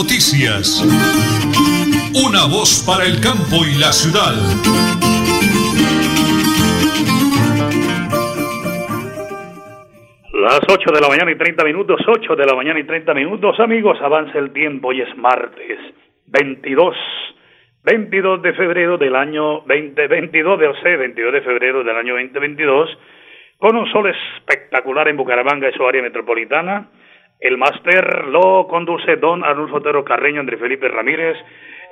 noticias. Una voz para el campo y la ciudad. Las 8 de la mañana y 30 minutos, 8 de la mañana y 30 minutos, amigos, avanza el tiempo y es martes 22, 22 de febrero del año 2022, de, o 22 de febrero del año 2022, con un sol espectacular en Bucaramanga y su área metropolitana. El máster lo conduce don Arnulfo Otero Carreño, André Felipe Ramírez,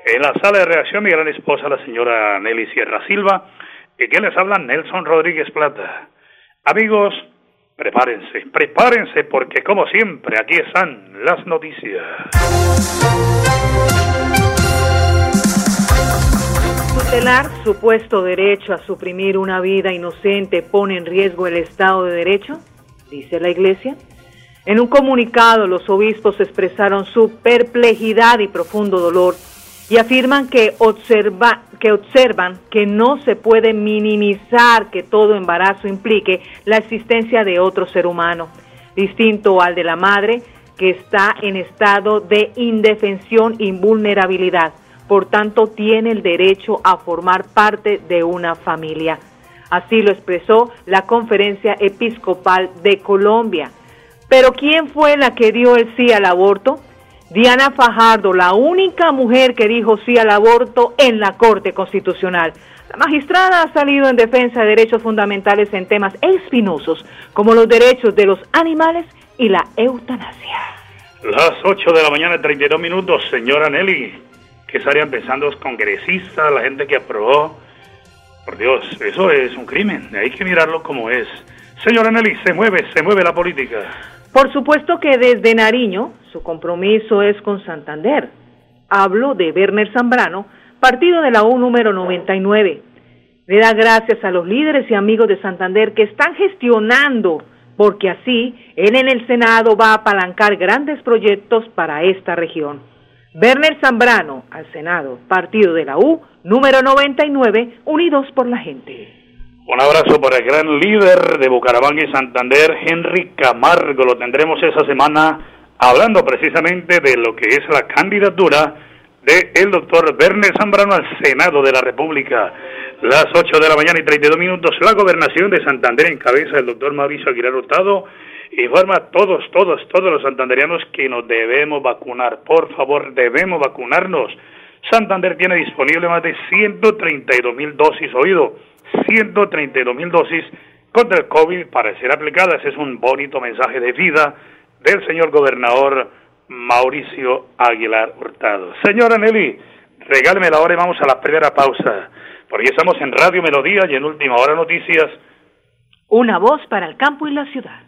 en la sala de reacción mi gran esposa, la señora Nelly Sierra Silva, y que les habla Nelson Rodríguez Plata. Amigos, prepárense, prepárense porque como siempre aquí están las noticias. Tutelar supuesto derecho a suprimir una vida inocente pone en riesgo el Estado de Derecho, dice la Iglesia. En un comunicado los obispos expresaron su perplejidad y profundo dolor y afirman que, observa, que observan que no se puede minimizar que todo embarazo implique la existencia de otro ser humano, distinto al de la madre que está en estado de indefensión y vulnerabilidad. Por tanto, tiene el derecho a formar parte de una familia. Así lo expresó la Conferencia Episcopal de Colombia. Pero ¿quién fue la que dio el sí al aborto? Diana Fajardo, la única mujer que dijo sí al aborto en la Corte Constitucional. La magistrada ha salido en defensa de derechos fundamentales en temas espinosos como los derechos de los animales y la eutanasia. Las 8 de la mañana, 32 minutos, señora Nelly. ¿Qué estarían pensando los congresistas, la gente que aprobó? Por Dios, eso es un crimen. Hay que mirarlo como es. Señora Nelly, se mueve, se mueve la política. Por supuesto que desde Nariño su compromiso es con Santander. Hablo de Werner Zambrano, partido de la U número 99. Le da gracias a los líderes y amigos de Santander que están gestionando, porque así él en el Senado va a apalancar grandes proyectos para esta región. Werner Zambrano, al Senado, partido de la U, número 99, Unidos por la Gente. Un abrazo para el gran líder de Bucaramanga y Santander, Henry Camargo. Lo tendremos esa semana hablando precisamente de lo que es la candidatura del el doctor Werner Zambrano al Senado de la República. Las 8 de la mañana y 32 minutos, la gobernación de Santander en cabeza del doctor Mauricio Aguilar Hurtado informa a todos, todos, todos los santanderianos que nos debemos vacunar. Por favor, debemos vacunarnos. Santander tiene disponible más de 132 mil dosis, oído, 132 mil dosis contra el COVID para ser aplicadas. Es un bonito mensaje de vida del señor gobernador Mauricio Aguilar Hurtado. Señora Nelly, regáleme la hora y vamos a la primera pausa, porque estamos en Radio Melodía y en Última Hora Noticias. Una voz para el campo y la ciudad.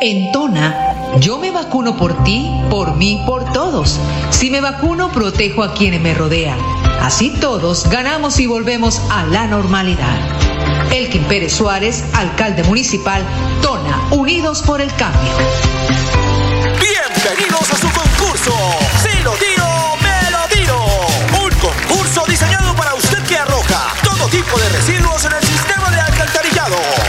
En Tona, yo me vacuno por ti, por mí, por todos. Si me vacuno, protejo a quienes me rodean. Así todos ganamos y volvemos a la normalidad. Elkin Pérez Suárez, alcalde municipal, Tona, Unidos por el Cambio. Bienvenidos a su concurso. Si lo tiro, me lo tiro. Un concurso diseñado para usted que arroja todo tipo de residuos en el sistema.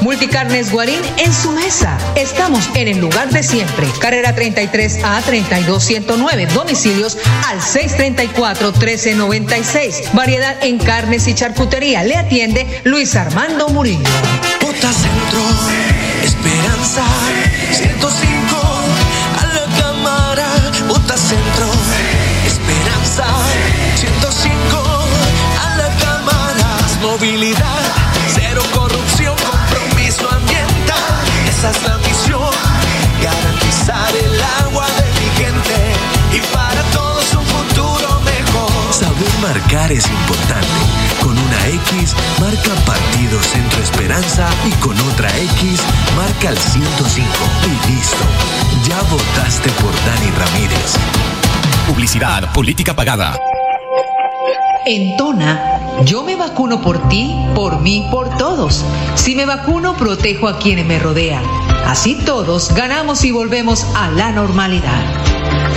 Multicarnes Guarín en su mesa. Estamos en el lugar de siempre. Carrera 33 a 32109. Domicilios al 634 1396. Variedad en carnes y charcutería. Le atiende Luis Armando Murillo. Centro, Esperanza, 105 a la cámara. Centro, Esperanza, 105 a la cámara. Movilidad, marcar es importante. Con una X marca Partido Centro Esperanza y con otra X marca el 105. Y listo. Ya votaste por Dani Ramírez. Publicidad, política pagada. En Tona, yo me vacuno por ti, por mí, por todos. Si me vacuno, protejo a quienes me rodean. Así todos ganamos y volvemos a la normalidad.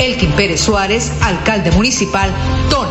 Elkin Pérez Suárez, alcalde municipal, Tona,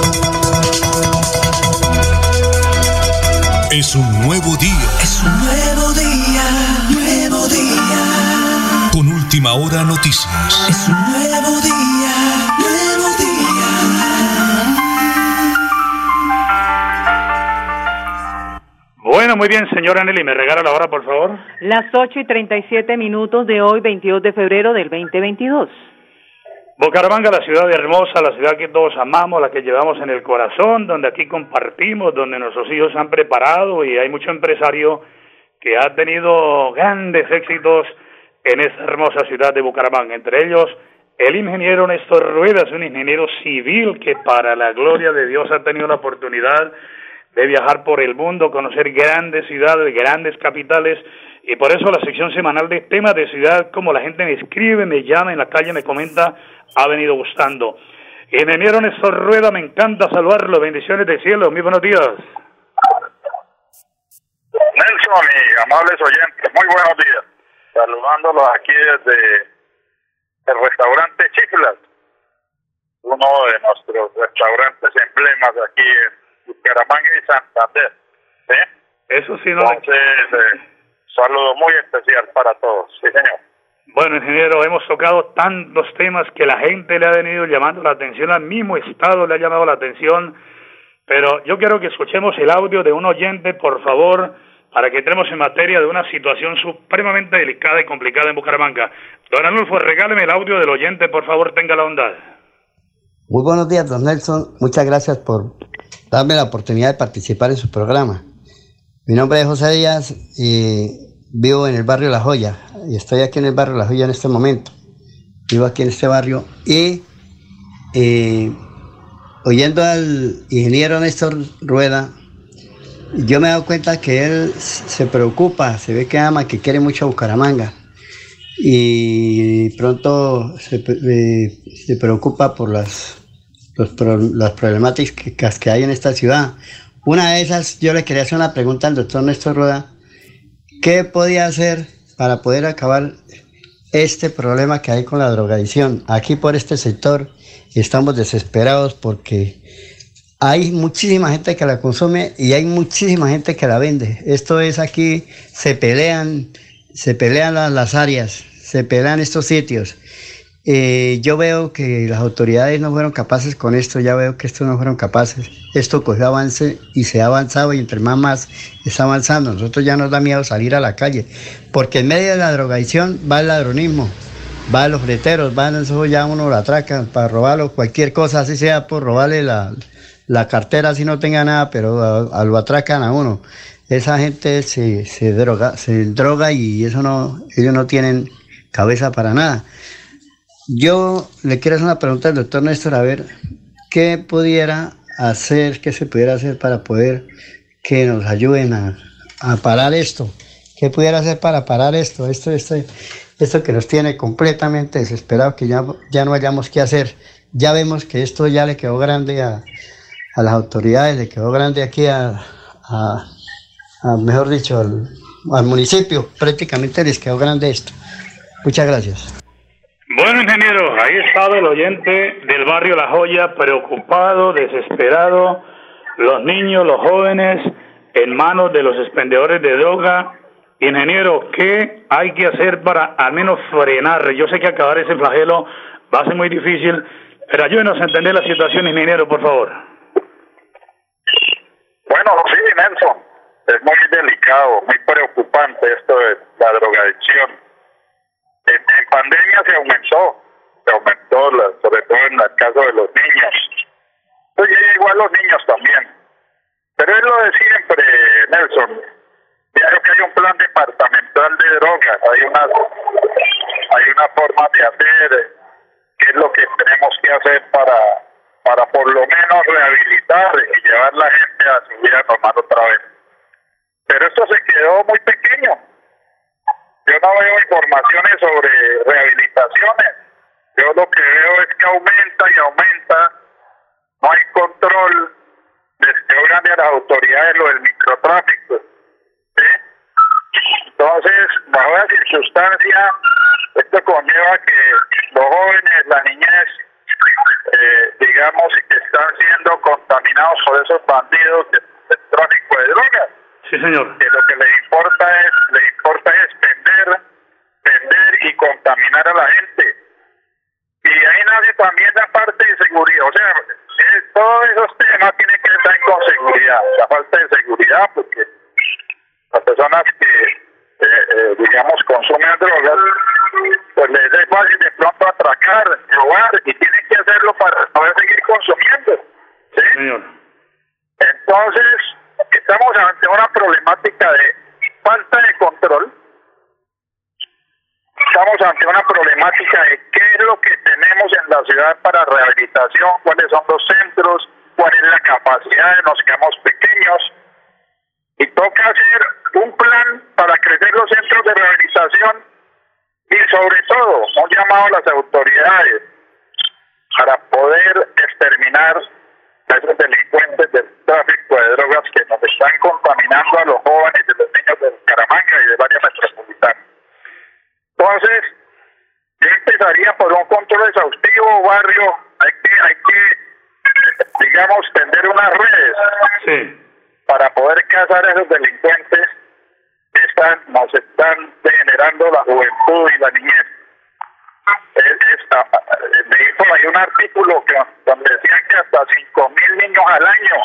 Es un nuevo día. Es un nuevo día, nuevo día. Con última hora noticias. Es un nuevo día, nuevo día. Bueno, muy bien, señora Nelly, ¿me regala la hora, por favor? Las 8 y 37 minutos de hoy, 22 de febrero del 2022. Bucaramanga, la ciudad hermosa, la ciudad que todos amamos, la que llevamos en el corazón, donde aquí compartimos, donde nuestros hijos se han preparado y hay mucho empresario que ha tenido grandes éxitos en esta hermosa ciudad de Bucaramanga. Entre ellos, el ingeniero Néstor Ruedas, un ingeniero civil que para la gloria de Dios ha tenido la oportunidad de viajar por el mundo, conocer grandes ciudades, grandes capitales, y por eso la sección semanal de temas de ciudad, como la gente me escribe, me llama en la calle, me comenta, ha venido gustando. Ingeniero Néstor Rueda, me encanta saludarlo, bendiciones del cielo, muy buenos días. Nelson y amables oyentes, muy buenos días. Saludándolos aquí desde el restaurante Chiflas, uno de nuestros restaurantes emblemas aquí en y Santander. ¿sí? Eso sí, no. Entonces, eh, saludo muy especial para todos. Sí, señor. Bueno, ingeniero, hemos tocado tantos temas que la gente le ha venido llamando la atención, al mismo Estado le ha llamado la atención, pero yo quiero que escuchemos el audio de un oyente, por favor, para que entremos en materia de una situación supremamente delicada y complicada en Bucaramanga. Don Anulfo, regáleme el audio del oyente, por favor, tenga la bondad. Muy buenos días, don Nelson. Muchas gracias por darme la oportunidad de participar en su programa. Mi nombre es José Díaz vivo en el barrio La Joya y estoy aquí en el barrio La Joya en este momento. Vivo aquí en este barrio y eh, oyendo al ingeniero Néstor Rueda, yo me he dado cuenta que él se preocupa, se ve que ama, que quiere mucho a Bucaramanga y pronto se, eh, se preocupa por las, los pro- las problemáticas que hay en esta ciudad. Una de esas, yo le quería hacer una pregunta al doctor Néstor Rueda. ¿Qué podía hacer para poder acabar este problema que hay con la drogadicción? Aquí por este sector estamos desesperados porque hay muchísima gente que la consume y hay muchísima gente que la vende. Esto es aquí, se pelean, se pelean las áreas, se pelean estos sitios. Eh, yo veo que las autoridades no fueron capaces con esto, ya veo que estos no fueron capaces. Esto cogió avance y se ha avanzado y entre más más está avanzando. Nosotros ya nos da miedo salir a la calle, porque en medio de la drogadicción va el ladronismo, va los breteros, van eso ya uno lo atracan para robarlo, cualquier cosa, así sea por robarle la, la cartera si no tenga nada, pero a lo atracan a uno. Esa gente se, se droga, se droga y eso no, ellos no tienen cabeza para nada. Yo le quiero hacer una pregunta al doctor Néstor, a ver qué pudiera hacer, qué se pudiera hacer para poder que nos ayuden a, parar esto. ¿Qué pudiera hacer para parar esto? Esto, esto, esto que nos tiene completamente desesperados, que ya, ya no hayamos qué hacer. Ya vemos que esto ya le quedó grande a, a las autoridades, le quedó grande aquí a, a- a, mejor dicho, al, al municipio. Prácticamente les quedó grande esto. Muchas gracias. Bueno, ingeniero, ahí estaba el oyente del barrio La Joya, preocupado, desesperado, los niños, los jóvenes, en manos de los expendedores de droga. Ingeniero, ¿qué hay que hacer para al menos frenar? Yo sé que acabar ese flagelo va a ser muy difícil, pero ayúdenos a entender la situación, ingeniero, por favor. Bueno, sí, Nelson, es muy delicado, muy preocupante esto de la drogadicción. En, en pandemia se aumentó, se aumentó, la- sobre todo en el caso de los niños. Pues ya llegó a los niños también. Pero es lo de siempre, Nelson. Creo que hay un plan departamental de drogas, hay una, hay una forma de hacer qué es lo que tenemos que hacer para, para por lo menos rehabilitar y llevar la gente a su vida normal otra vez. Pero esto se quedó muy pequeño. Yo no veo informaciones sobre rehabilitaciones. Yo lo que veo es que aumenta y aumenta. No hay control. Les oigan a las autoridades lo del microtráfico. ¿sí? Entonces, bajo la circunstancia, esto conlleva que los jóvenes, la niñez, eh, digamos, que están siendo contaminados por esos bandidos del, del tráfico de drogas Sí, señor. que lo que les importa es les importa es vender vender y contaminar a la gente y ahí nace también la parte de seguridad o sea eh, todos esos temas tienen que estar con seguridad la falta de seguridad porque las personas que eh, eh, digamos consumen drogas pues les es fácil de pronto atracar robar y tienen que hacerlo para poder seguir consumiendo ¿sí? Señor. Entonces, estamos ante una problemática de falta de control. Estamos ante una problemática de qué es lo que tenemos en la ciudad para rehabilitación, cuáles son los centros, cuál es la capacidad de nos quedamos pequeños. Y toca hacer un plan para crecer los centros de rehabilitación y sobre todo un llamado a las autoridades para poder exterminar a esos delincuentes del tráfico de drogas que nos están contaminando a los jóvenes y los niños de Bucaramanga y de varias metropolitanas. Entonces, yo empezaría por un control exhaustivo, barrio, hay que, hay que, digamos, tender unas redes Sí. para poder cazar a esos delincuentes que están, nos están degenerando la juventud y la niñez. Es, ah, leí por ahí un artículo que, donde decían que hasta 5 mil niños al año,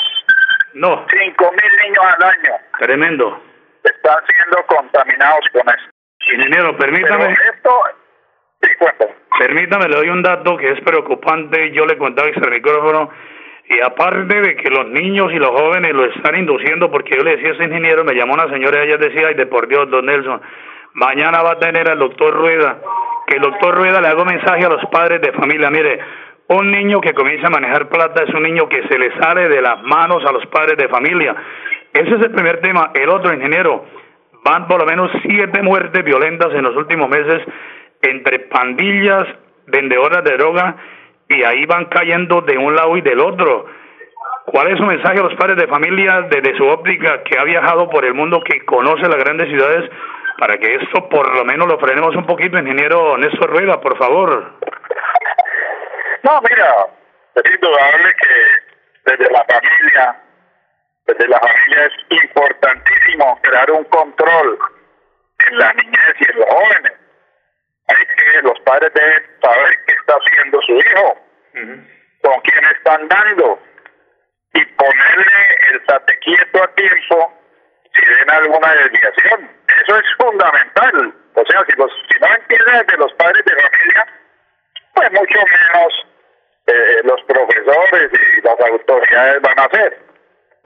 No, 5 mil niños al año tremendo. están siendo contaminados con esto. Ingeniero, Pero permítame, esto, sí, permítame, le doy un dato que es preocupante. Yo le contaba extra micrófono. Y aparte de que los niños y los jóvenes lo están induciendo, porque yo le decía a ese ingeniero, me llamó una señora y ella decía, ay, de por Dios, don Nelson, mañana va a tener al doctor Rueda, que el doctor Rueda le haga un mensaje a los padres de familia, mire, un niño que comienza a manejar plata es un niño que se le sale de las manos a los padres de familia. Ese es el primer tema. El otro, ingeniero, van por lo menos siete muertes violentas en los últimos meses entre pandillas, vendedoras de droga, y ahí van cayendo de un lado y del otro. ¿Cuál es su mensaje a los padres de familia desde su óptica que ha viajado por el mundo, que conoce las grandes ciudades, para que esto por lo menos lo frenemos un poquito, ingeniero Néstor Rueda, por favor? No, mira, es indudable que desde la familia, desde la familia es importantísimo crear un control en la niñez y en los jóvenes. Hay que los padres deben saber qué está haciendo su hijo, con quién están dando y ponerle el tate quieto a tiempo si ven alguna desviación. Eso es fundamental. O sea, si, los, si no empieza desde los padres de familia, pues mucho menos eh, los profesores y las autoridades van a hacer.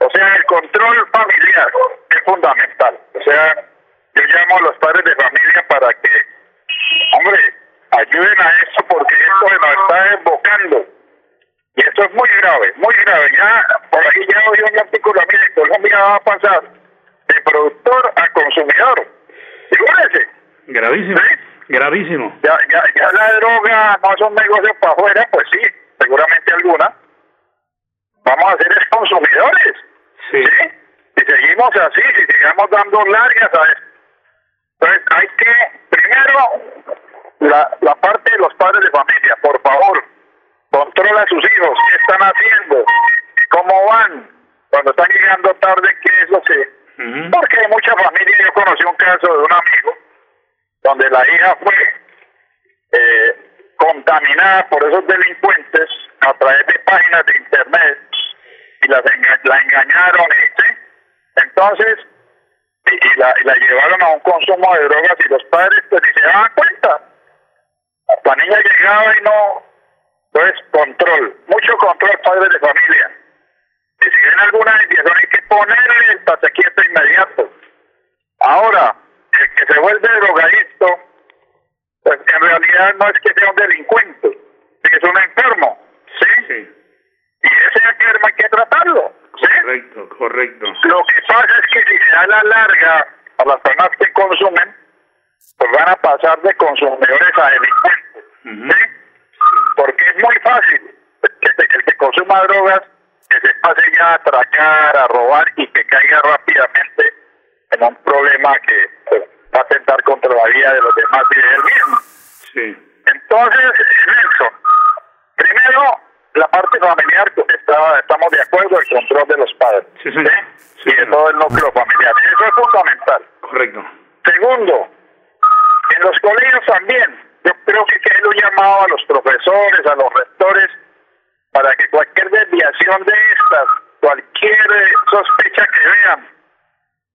O sea, el control familiar es fundamental. O sea, yo llamo a los padres de familia para que, hombre, ayuden a esto porque esto se nos está desbocando. Y esto es muy grave, muy grave. Ya, por ahí ya oí un artículo, mire, Colombia va a pasar de productor a consumidor. Figúrense, Gravísimo, ¿Sí? gravísimo. ya, ya, ya la droga no es un negocio para afuera, pues sí, seguramente alguna. Vamos a ser consumidores. Sí. ¿sí? Si seguimos así, si sigamos dando largas a esto. Entonces hay que, primero, la, la parte de los padres de familia, por favor, controla a sus hijos, qué están haciendo, cómo van, cuando están llegando tarde, ¿qué es lo que...? Porque hay mucha familia, yo conocí un caso de un amigo donde la hija fue eh, contaminada por esos delincuentes a través de páginas de internet y las la engañaron ¿sí? entonces y, la, la llevaron a un consumo de drogas y los padres pues ni se daban cuenta la niña llegaba y no pues control mucho control padres de familia y si ven alguna desviación hay que ponerle el pasequieto inmediato ahora el que se vuelve drogadicto pues en realidad no es que sea un delincuente es un enfermo ¿sí? Y ese enfermo hay que tratarlo ¿sí? Correcto, correcto. Lo que pasa es que si se da la larga a las personas que consumen, pues van a pasar de consumidores a delincuentes. ¿sí? Porque es muy fácil que el que consuma drogas que se pase ya a atracar, a robar y que caiga rápidamente en un problema que pues, va a atentar contra la vida de los demás y de él mismo. Sí. Entonces, Nelson, primero la parte familiar está, estamos de acuerdo el control de los padres. Sí, sí. y de todo el núcleo familiar. Eso es fundamental. Correcto. Segundo en los colegios también yo creo que hay un llamado a los profesores a los rectores para que cualquier desviación de estas cualquier sospecha que vean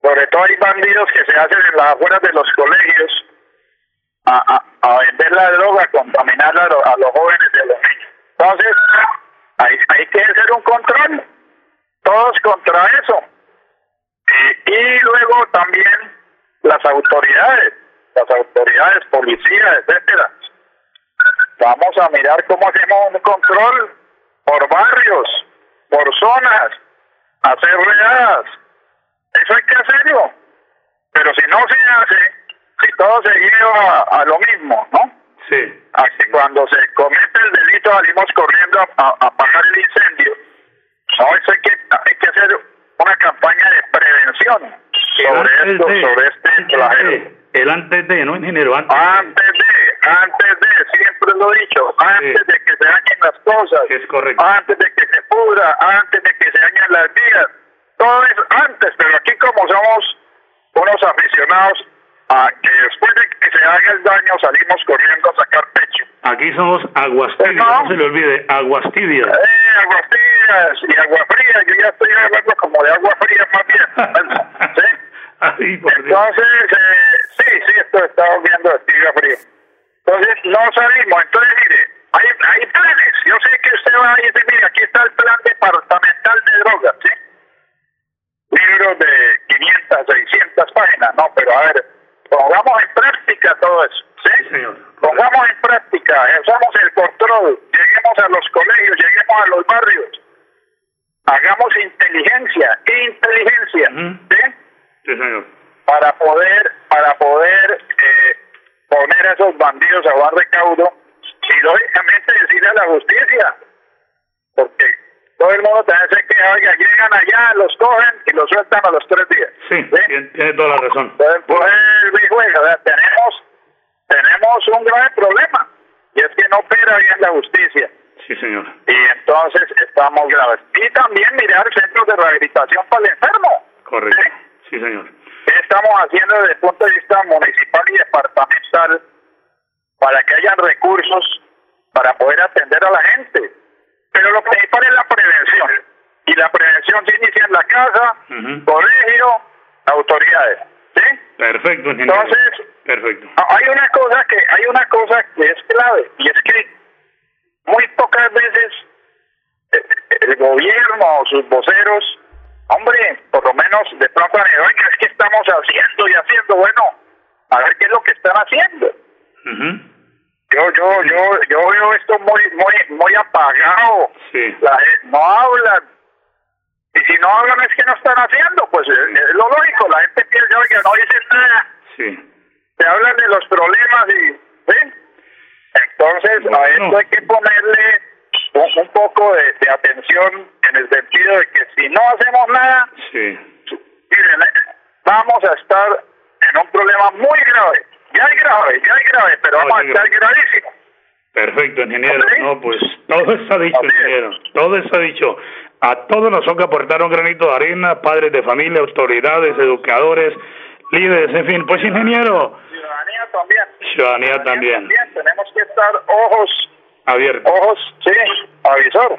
sobre todo hay bandidos que se hacen en las afueras de los colegios a, a, vender la droga, a contaminar a, a los jóvenes de los niños. Entonces, hay, hay que hacer un control, todos contra eso. Y, y luego también las autoridades, las autoridades, policías, etcétera. Vamos a mirar cómo hacemos un control por barrios, por zonas, hacer redadas. Eso hay que hacerlo. Pero si no se hace, si todo se lleva a lo mismo, ¿no? Sí. Así cuando se comete el delito salimos corriendo a, a apagar el incendio. No, eso hay que, hay que hacer una campaña de prevención sobre esto, sobre este flagelo. El antes de, ¿no, ingeniero? Antes, antes de, antes de, siempre lo he dicho, antes Sí. de que se dañen las cosas, Es correcto. antes de que se pudra, antes de que se dañen las vías, todo es antes, pero aquí como somos unos aficionados a que después de que se haga el daño salimos corriendo a sacar pecho. Aquí somos aguas tibias, No. no se le olvide, aguas tibias. Eh, aguas frías y agua fría, yo ya estoy hablando como de agua fría más bien. ¿sí? Ay, por. Entonces, eh, sí, sí, esto está volviendo de tibia frío. Entonces, no salimos. Entonces, mire, hay, hay planes. Yo sé que usted va a decir, mire, aquí está el plan departamental de drogas, ¿sí? Libros de 500, 600 páginas, no, pero a ver, pongamos en práctica todo eso, ¿sí? Sí, señor. Pongamos en práctica, usamos el control, lleguemos a los colegios, lleguemos a los barrios, hagamos inteligencia, inteligencia. ¿sí? Sí, señor. para poder para poder eh, poner a esos bandidos a buen recaudo y lógicamente decirle a la justicia porque todo el mundo también se queja oiga llegan allá los cogen y los sueltan a los tres días Sí, tiene, tiene toda la razón. entonces pues mi juega, o sea, tenemos tenemos un grave problema y es que no opera bien la justicia Sí, señor. y entonces estamos graves y también mirar centros de rehabilitación para el enfermo Correcto. ¿sí? Sí, señor. ¿Qué estamos haciendo desde el punto de vista municipal y departamental para que hayan recursos para poder atender a la gente? Pero lo principal es la prevención. La prevención se inicia en la casa, colegio, autoridades. ¿Sí? Perfecto, ingeniero. Entonces, Perfecto. Hay una cosa que hay una cosa que es clave y es que muy pocas veces eh, el gobierno o sus voceros hombre por lo menos de pronto han oiga es que estamos haciendo y haciendo bueno a ver qué es lo que están haciendo Ujú. yo yo yo yo veo esto muy muy muy apagado Sí. la no hablan y si no hablan es que no están haciendo pues es, es lo lógico la gente piensa oiga no dicen nada Sí. te hablan de los problemas y ¿sí? entonces a esto hay que ponerle un, un poco de, de atención en el sentido de que si no hacemos nada Sí. miren eh, vamos a estar en un problema muy grave ya es grave ya es grave pero No, vamos a estar gravísimo Perfecto, ingeniero. No, pues todo está dicho, ingeniero. Todo está dicho. A todos los que aportaron granito de arena, padres de familia, autoridades, educadores, líderes, en fin, pues ingeniero. Ciudadanía también. Ciudadanía también. Tenemos que estar ojos abiertos. Ojos, sí, avisor.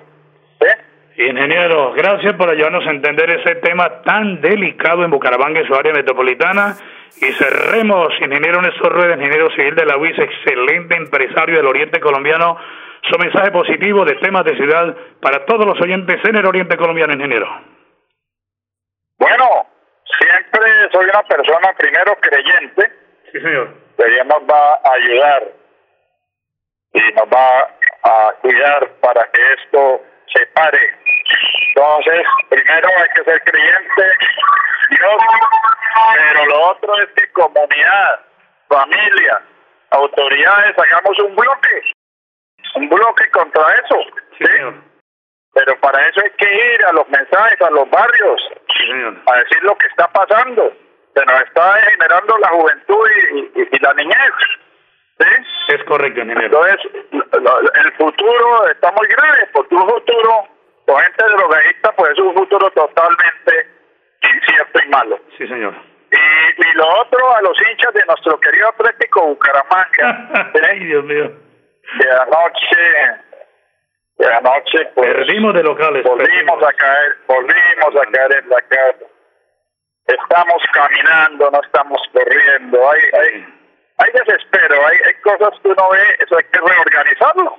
¿sí? Ingeniero, gracias por ayudarnos a entender ese tema tan delicado en Bucaramanga y su área metropolitana. Y cerremos, ingeniero Néstor Rueda, ingeniero civil de la UIS, excelente empresario del Oriente Colombiano, su mensaje positivo de temas de ciudad para todos los oyentes en el Oriente Colombiano, ingeniero. Bueno, siempre soy una persona primero creyente. Sí, señor. Que Dios nos va a ayudar y nos va a cuidar para que esto se pare. Entonces, primero hay que ser creyente, Dios, pero lo otro es que comunidad, familia, autoridades, hagamos un bloque, un bloque contra eso. Sí, señor. Pero para eso hay que ir a los mensajes, a los barrios, Sí, señor. a decir lo que está pasando. Se nos está generando la juventud y, y- y la niñez. ¿sí? Es correcto, ingeniero. Entonces, el futuro está muy grave, porque un futuro con gente drogadicta, pues es un futuro totalmente incierto y malo. Sí, señor. Y, y lo otro, a los hinchas de nuestro querido Atlético Bucaramanga, Ay, Dios mío. De anoche, de anoche, pues Perdimos de locales. volvimos a caer, volvimos a caer en la casa. Estamos caminando, no estamos corriendo. Hay, hay, hay desespero, hay, hay cosas que uno ve, eso hay que reorganizarlo.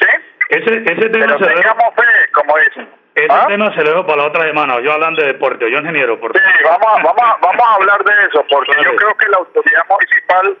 ¿Sí? Ese, ese tema Pero se tengamos fe, como dicen. ese ¿Ah? tema se lo dejo para la otra semana. Yo hablando de deporte, yo ingeniero, por Sí, vamos a, vamos, a, vamos a hablar de eso, porque yo creo que la autoridad municipal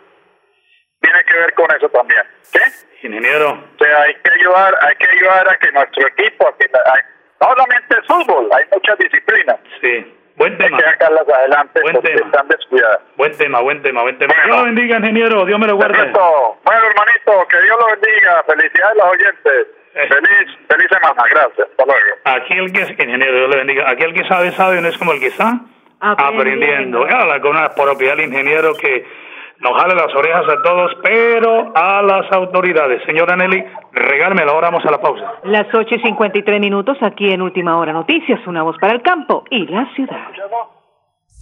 tiene que ver con eso también. ¿Sí? Ingeniero, O sea, hay que ayudar, hay que ayudar a que nuestro equipo, a que la- hay- no solamente el fútbol, hay muchas disciplinas. sí. Buen Hay tema. que sacarlas adelante Buen porque tema. están descuidadas. Buen tema, buen tema, buen tema. Bueno. Dios lo bendiga, ingeniero. Dios me lo guarde. Perfecto. Bueno, hermanito, que Dios lo bendiga. Felicidades a los oyentes. Eh. Feliz, feliz semana. Gracias. Hasta luego. Aquí el que, ingeniero, Dios le bendiga. Aquí el que sabe, sabe, no es como el que está aprendiendo. Aprendiendo. Habla con una propiedad del ingeniero que nos jale las orejas a todos, pero a las autoridades. Señora Nelly, regálmela, ahora vamos a la pausa. Las 8 y 53 minutos aquí en Última Hora Noticias, una voz para el campo y la ciudad.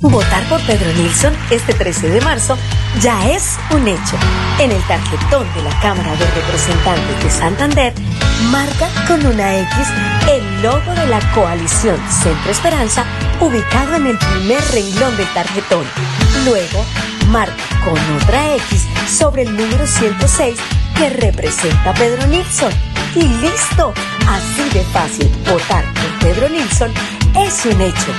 Votar por Pedro Nilsson este 13 de marzo ya es un hecho. En el tarjetón de la Cámara de Representantes de Santander, marca con una X el logo de la coalición Centro Esperanza ubicado en el primer renglón del tarjetón. Luego, marca con otra X sobre el número 106 que representa a Pedro Nilsson. Y listo, así de fácil, votar por Pedro Nilsson es un hecho.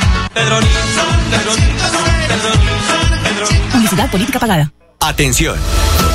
Publicidad política pagada. Atención,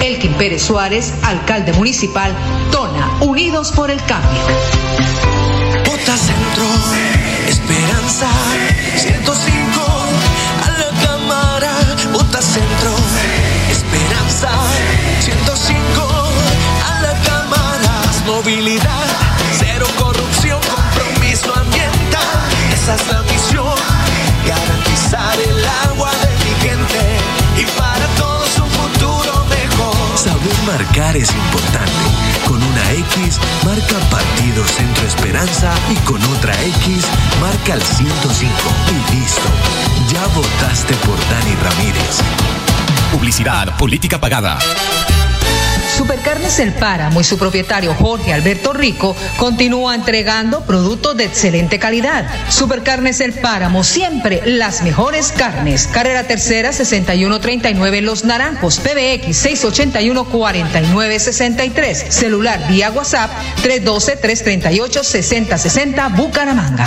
Elkin Pérez Suárez, alcalde municipal, Tona, Unidos por el Cambio. Bota Centro, Esperanza, 105, marca el 105. Y listo. Ya votaste por Dani Ramírez. Publicidad política pagada. Supercarnes El Páramo y su propietario Jorge Alberto Rico continúa entregando productos de excelente calidad. Supercarnes El Páramo, siempre las mejores carnes. Carrera Tercera 6139 Los Naranjos, PBX 681 4963. Celular vía WhatsApp 312 338 6060 Bucaramanga.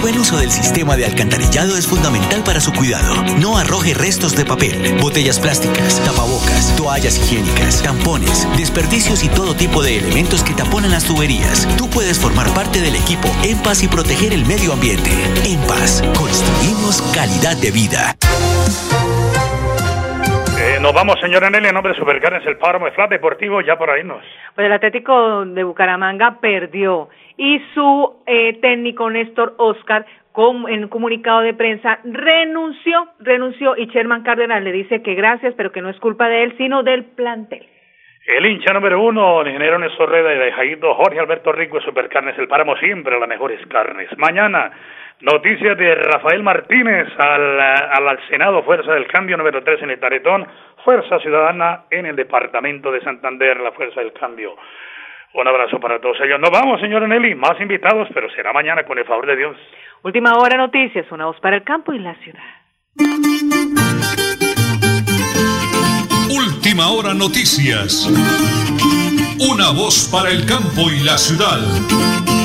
El buen uso del sistema de alcantarillado es fundamental para su cuidado. No arroje restos de papel, botellas plásticas, tapabocas, toallas higiénicas, tampones, desperdicios y todo tipo de elementos que taponan las tuberías. Tú puedes formar parte del equipo En Paz y proteger el medio ambiente. En Paz, construimos calidad de vida. Eh, nos vamos, señora Nelly, en nombre de Supercarnes El Páramo de Flat Deportivo, ya por ahí nos. Pues el Atlético de Bucaramanga perdió y su eh, técnico Néstor Oscar con, en un comunicado de prensa renunció, renunció y Sherman Cárdenas le dice que gracias, pero que no es culpa de él, sino del plantel. El hincha número uno, el ingeniero Néstor Reda y de Jaito Jorge Alberto Rico de Supercarnes El Páramo, siempre las mejores carnes. Mañana, noticias de Rafael Martínez al, al, al Senado, Fuerza del Cambio número 3 en el Taretón, Fuerza Ciudadana en el Departamento de Santander, la Fuerza del Cambio. Un abrazo para todos ellos. Nos vamos, señora Nelly, más invitados, pero será mañana con el favor de Dios. Última hora noticias, una voz para el campo y la ciudad. Última hora noticias. Una voz para el campo y la ciudad.